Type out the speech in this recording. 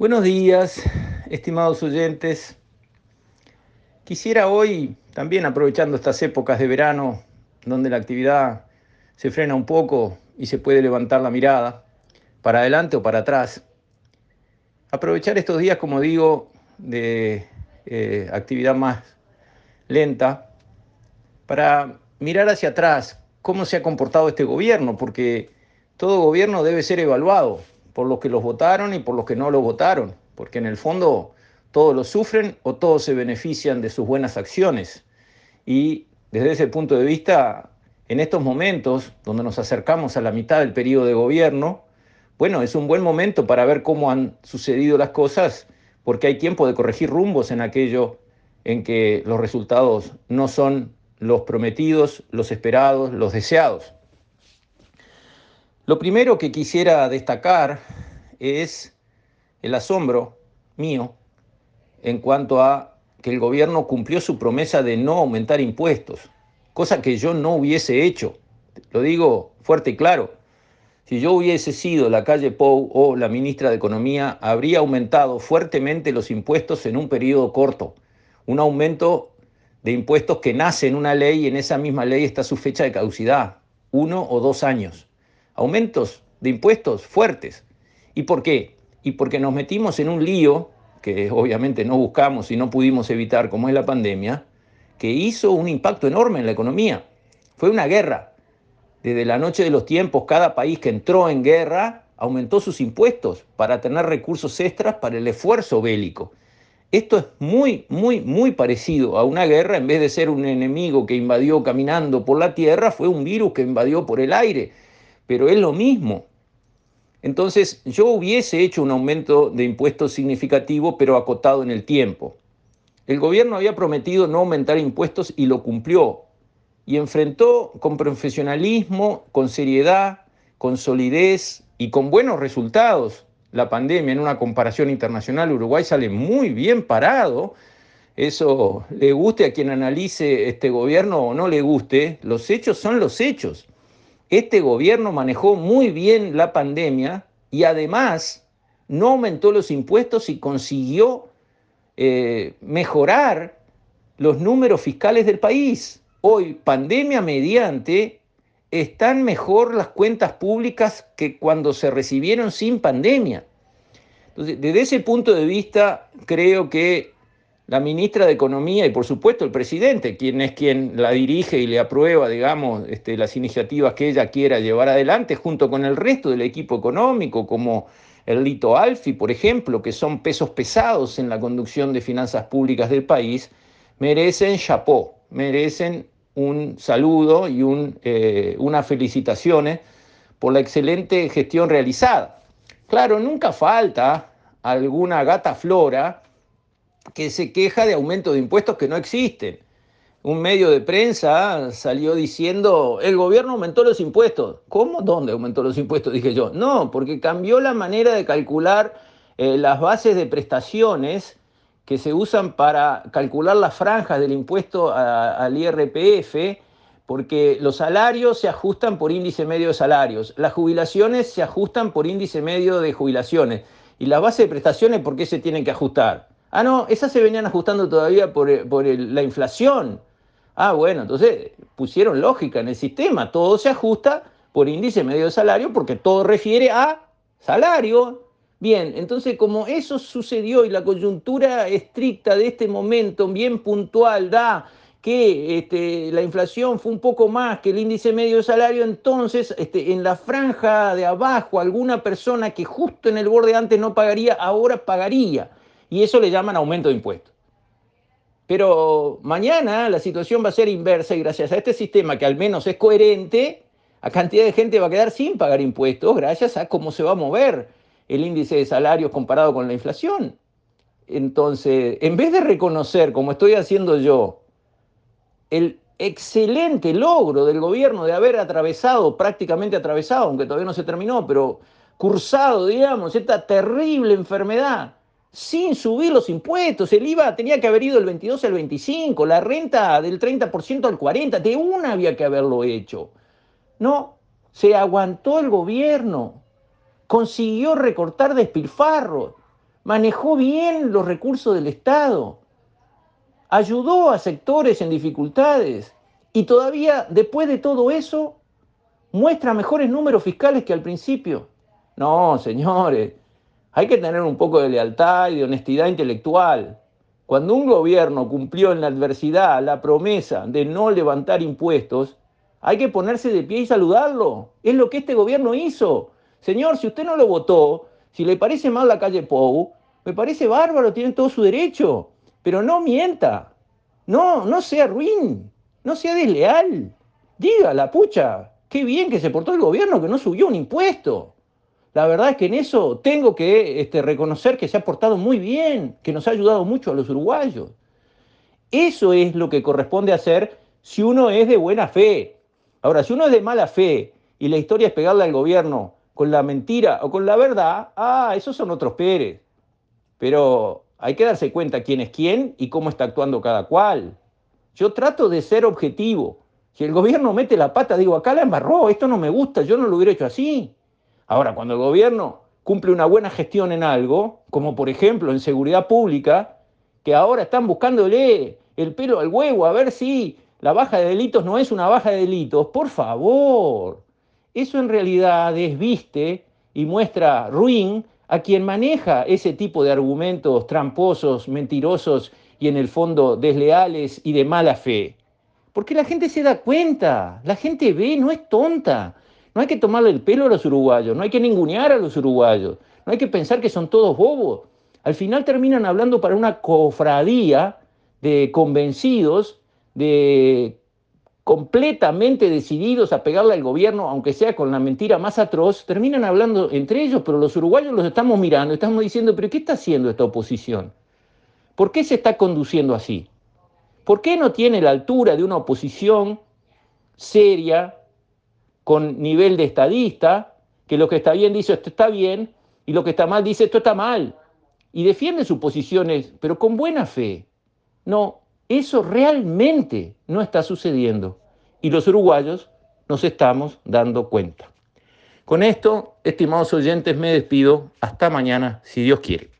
Buenos días, estimados oyentes. Quisiera hoy, también aprovechando estas épocas de verano, donde la actividad se frena un poco y se puede levantar la mirada, para adelante o para atrás, aprovechar estos días, como digo, de eh, actividad más lenta, para mirar hacia atrás cómo se ha comportado este gobierno, porque todo gobierno debe ser evaluado por los que los votaron y por los que no los votaron, porque en el fondo todos lo sufren o todos se benefician de sus buenas acciones. Y desde ese punto de vista, en estos momentos, donde nos acercamos a la mitad del periodo de gobierno, bueno, es un buen momento para ver cómo han sucedido las cosas, porque hay tiempo de corregir rumbos en aquello en que los resultados no son los prometidos, los esperados, los deseados. Lo primero que quisiera destacar es el asombro mío en cuanto a que el gobierno cumplió su promesa de no aumentar impuestos, cosa que yo no hubiese hecho. Lo digo fuerte y claro. Si yo hubiese sido la calle Pou o la ministra de Economía, habría aumentado fuertemente los impuestos en un periodo corto. Un aumento de impuestos que nace en una ley y en esa misma ley está su fecha de caducidad, uno o dos años aumentos de impuestos fuertes. ¿Y por qué? Y porque nos metimos en un lío que obviamente no buscamos y no pudimos evitar, como es la pandemia, que hizo un impacto enorme en la economía. Fue una guerra. Desde la noche de los tiempos, cada país que entró en guerra aumentó sus impuestos para tener recursos extras para el esfuerzo bélico. Esto es muy, muy, muy parecido a una guerra. En vez de ser un enemigo que invadió caminando por la tierra, fue un virus que invadió por el aire pero es lo mismo. Entonces, yo hubiese hecho un aumento de impuestos significativo, pero acotado en el tiempo. El gobierno había prometido no aumentar impuestos y lo cumplió. Y enfrentó con profesionalismo, con seriedad, con solidez y con buenos resultados la pandemia. En una comparación internacional, Uruguay sale muy bien parado. Eso le guste a quien analice este gobierno o no le guste, los hechos son los hechos. Este gobierno manejó muy bien la pandemia y además no aumentó los impuestos y consiguió eh, mejorar los números fiscales del país. Hoy, pandemia mediante, están mejor las cuentas públicas que cuando se recibieron sin pandemia. Entonces, desde ese punto de vista, creo que la ministra de Economía y por supuesto el presidente, quien es quien la dirige y le aprueba, digamos, este, las iniciativas que ella quiera llevar adelante, junto con el resto del equipo económico, como el Lito Alfi, por ejemplo, que son pesos pesados en la conducción de finanzas públicas del país, merecen chapó, merecen un saludo y un, eh, unas felicitaciones por la excelente gestión realizada. Claro, nunca falta alguna gata flora que se queja de aumento de impuestos que no existen. Un medio de prensa salió diciendo, el gobierno aumentó los impuestos. ¿Cómo? ¿Dónde aumentó los impuestos? Dije yo. No, porque cambió la manera de calcular eh, las bases de prestaciones que se usan para calcular las franjas del impuesto al IRPF, porque los salarios se ajustan por índice medio de salarios, las jubilaciones se ajustan por índice medio de jubilaciones. ¿Y las bases de prestaciones por qué se tienen que ajustar? Ah, no, esas se venían ajustando todavía por, eh, la inflación. Ah, bueno, entonces pusieron lógica en el sistema. Todo se ajusta por índice medio de salario porque todo refiere a salario. Bien, entonces como eso sucedió y la coyuntura estricta de este momento, bien puntual, da que este, la inflación fue un poco más que el índice medio de salario, entonces este, en la franja de abajo alguna persona que justo en el borde antes no pagaría, ahora pagaría y eso le llaman aumento de impuestos. Pero mañana la situación va a ser inversa y gracias a este sistema que al menos es coherente, a cantidad de gente va a quedar sin pagar impuestos gracias a cómo se va a mover el índice de salarios comparado con la inflación. Entonces, en vez de reconocer, como estoy haciendo yo, el excelente logro del gobierno de haber atravesado, prácticamente atravesado, aunque todavía no se terminó, pero cursado, digamos, esta terrible enfermedad sin subir los impuestos. El IVA tenía que haber ido del 22 al 25, la renta del 30% al 40%, de una había que haberlo hecho. No, se aguantó el gobierno, consiguió recortar despilfarros, manejó bien los recursos del Estado, ayudó a sectores en dificultades y todavía después de todo eso muestra mejores números fiscales que al principio. No, señores, hay que tener un poco de lealtad y de honestidad intelectual. Cuando un gobierno cumplió en la adversidad la promesa de no levantar impuestos, hay que ponerse de pie y saludarlo. Es lo que este gobierno hizo. Señor, si usted no lo votó, si le parece mal la calle Pou, me parece bárbaro, tiene todo su derecho. Pero no mienta. No, no sea ruin. No sea desleal. Diga la pucha, qué bien que se portó el gobierno que no subió un impuesto. La verdad es que en eso tengo que este, reconocer que se ha portado muy bien, que nos ha ayudado mucho a los uruguayos. Eso es lo que corresponde hacer si uno es de buena fe. Ahora, si uno es de mala fe y la historia es pegarle al gobierno con la mentira o con la verdad, ah, esos son otros Pérez. Pero hay que darse cuenta quién es quién y cómo está actuando cada cual. Yo trato de ser objetivo. Si el gobierno mete la pata, digo, acá la embarró, esto no me gusta, yo no lo hubiera hecho así. Ahora, cuando el gobierno cumple una buena gestión en algo, como por ejemplo en seguridad pública, que ahora están buscándole el pelo al huevo a ver si la baja de delitos no es una baja de delitos, por favor. Eso en realidad desviste y muestra ruin a quien maneja ese tipo de argumentos tramposos, mentirosos y en el fondo desleales y de mala fe. Porque la gente se da cuenta, la gente ve, no es tonta. No hay que tomarle el pelo a los uruguayos, no hay que ningunear a los uruguayos, no hay que pensar que son todos bobos. Al final terminan hablando para una cofradía de convencidos, de completamente decididos a pegarle al gobierno, aunque sea con la mentira más atroz, terminan hablando entre ellos, pero los uruguayos los estamos mirando, estamos diciendo, pero ¿qué está haciendo esta oposición? ¿Por qué se está conduciendo así? ¿Por qué no tiene la altura de una oposición seria, con nivel de estadista, que lo que está bien dice esto está bien y lo que está mal dice esto está mal. Y defiende sus posiciones, pero con buena fe. No, eso realmente no está sucediendo. Y los uruguayos nos estamos dando cuenta. Con esto, estimados oyentes, me despido. Hasta mañana, si Dios quiere.